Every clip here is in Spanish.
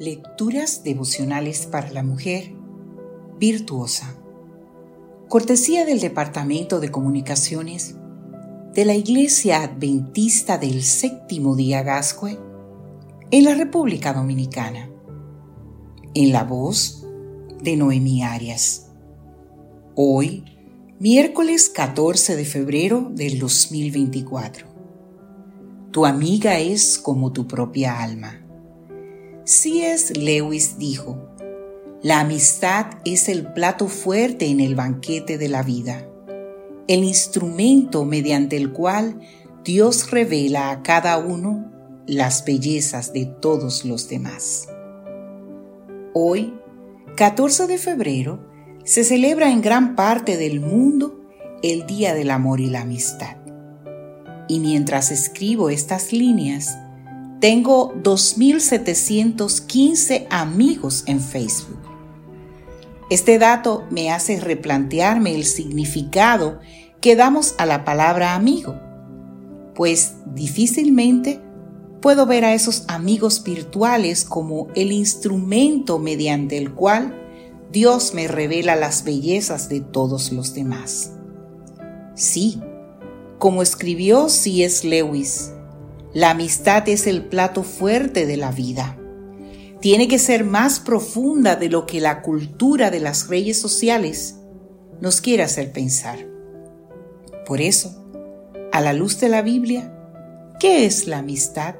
Lecturas devocionales para la mujer virtuosa. Cortesía del Departamento de Comunicaciones de la Iglesia Adventista del Séptimo Día Gascue en la República Dominicana. En la voz de Noemí Arias. Hoy, miércoles 14 de febrero del 2024. Tu amiga es como tu propia alma. C.S. Lewis dijo, La amistad es el plato fuerte en el banquete de la vida, el instrumento mediante el cual Dios revela a cada uno las bellezas de todos los demás. Hoy, 14 de febrero, se celebra en gran parte del mundo el Día del Amor y la Amistad. Y mientras escribo estas líneas, tengo 2.715 amigos en Facebook. Este dato me hace replantearme el significado que damos a la palabra amigo, pues difícilmente puedo ver a esos amigos virtuales como el instrumento mediante el cual Dios me revela las bellezas de todos los demás. Sí, como escribió C.S. Lewis, la amistad es el plato fuerte de la vida. Tiene que ser más profunda de lo que la cultura de las redes sociales nos quiere hacer pensar. Por eso, a la luz de la Biblia, ¿qué es la amistad?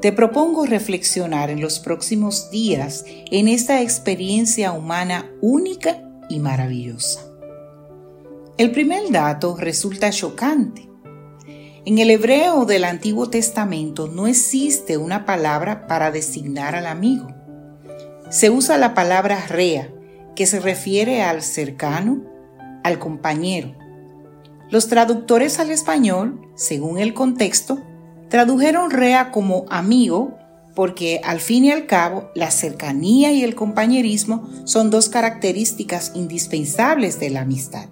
Te propongo reflexionar en los próximos días en esta experiencia humana única y maravillosa. El primer dato resulta chocante en el hebreo del Antiguo Testamento no existe una palabra para designar al amigo. Se usa la palabra rea, que se refiere al cercano, al compañero. Los traductores al español, según el contexto, tradujeron rea como amigo porque al fin y al cabo la cercanía y el compañerismo son dos características indispensables de la amistad.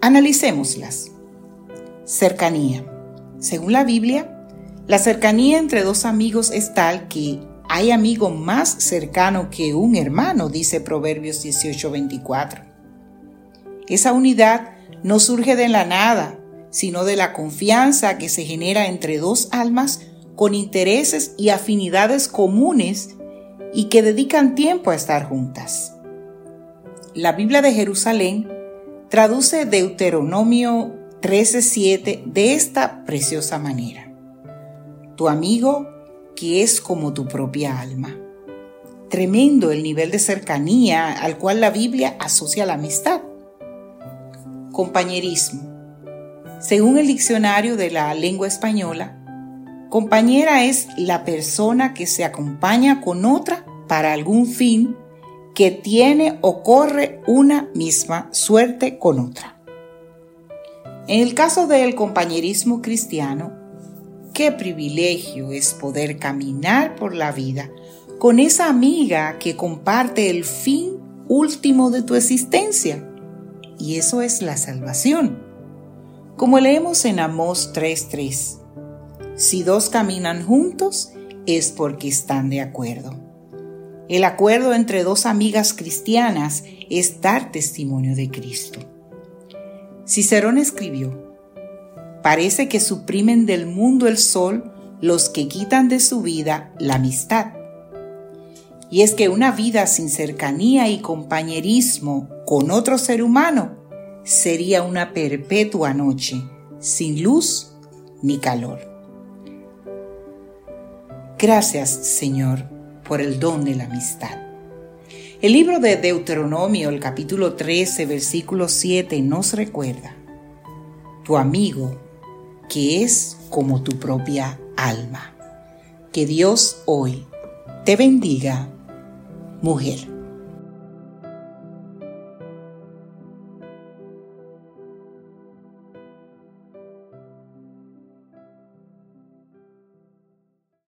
Analicémoslas. Cercanía. Según la Biblia, la cercanía entre dos amigos es tal que hay amigo más cercano que un hermano, dice Proverbios 18:24. Esa unidad no surge de la nada, sino de la confianza que se genera entre dos almas con intereses y afinidades comunes y que dedican tiempo a estar juntas. La Biblia de Jerusalén traduce Deuteronomio 13.7 de esta preciosa manera. Tu amigo que es como tu propia alma. Tremendo el nivel de cercanía al cual la Biblia asocia la amistad. Compañerismo. Según el diccionario de la lengua española, compañera es la persona que se acompaña con otra para algún fin que tiene o corre una misma suerte con otra. En el caso del compañerismo cristiano, qué privilegio es poder caminar por la vida con esa amiga que comparte el fin último de tu existencia. Y eso es la salvación. Como leemos en Amós 3:3, si dos caminan juntos es porque están de acuerdo. El acuerdo entre dos amigas cristianas es dar testimonio de Cristo. Cicerón escribió, parece que suprimen del mundo el sol los que quitan de su vida la amistad. Y es que una vida sin cercanía y compañerismo con otro ser humano sería una perpetua noche, sin luz ni calor. Gracias, Señor, por el don de la amistad. El libro de Deuteronomio, el capítulo 13, versículo 7, nos recuerda, tu amigo, que es como tu propia alma. Que Dios hoy te bendiga, mujer.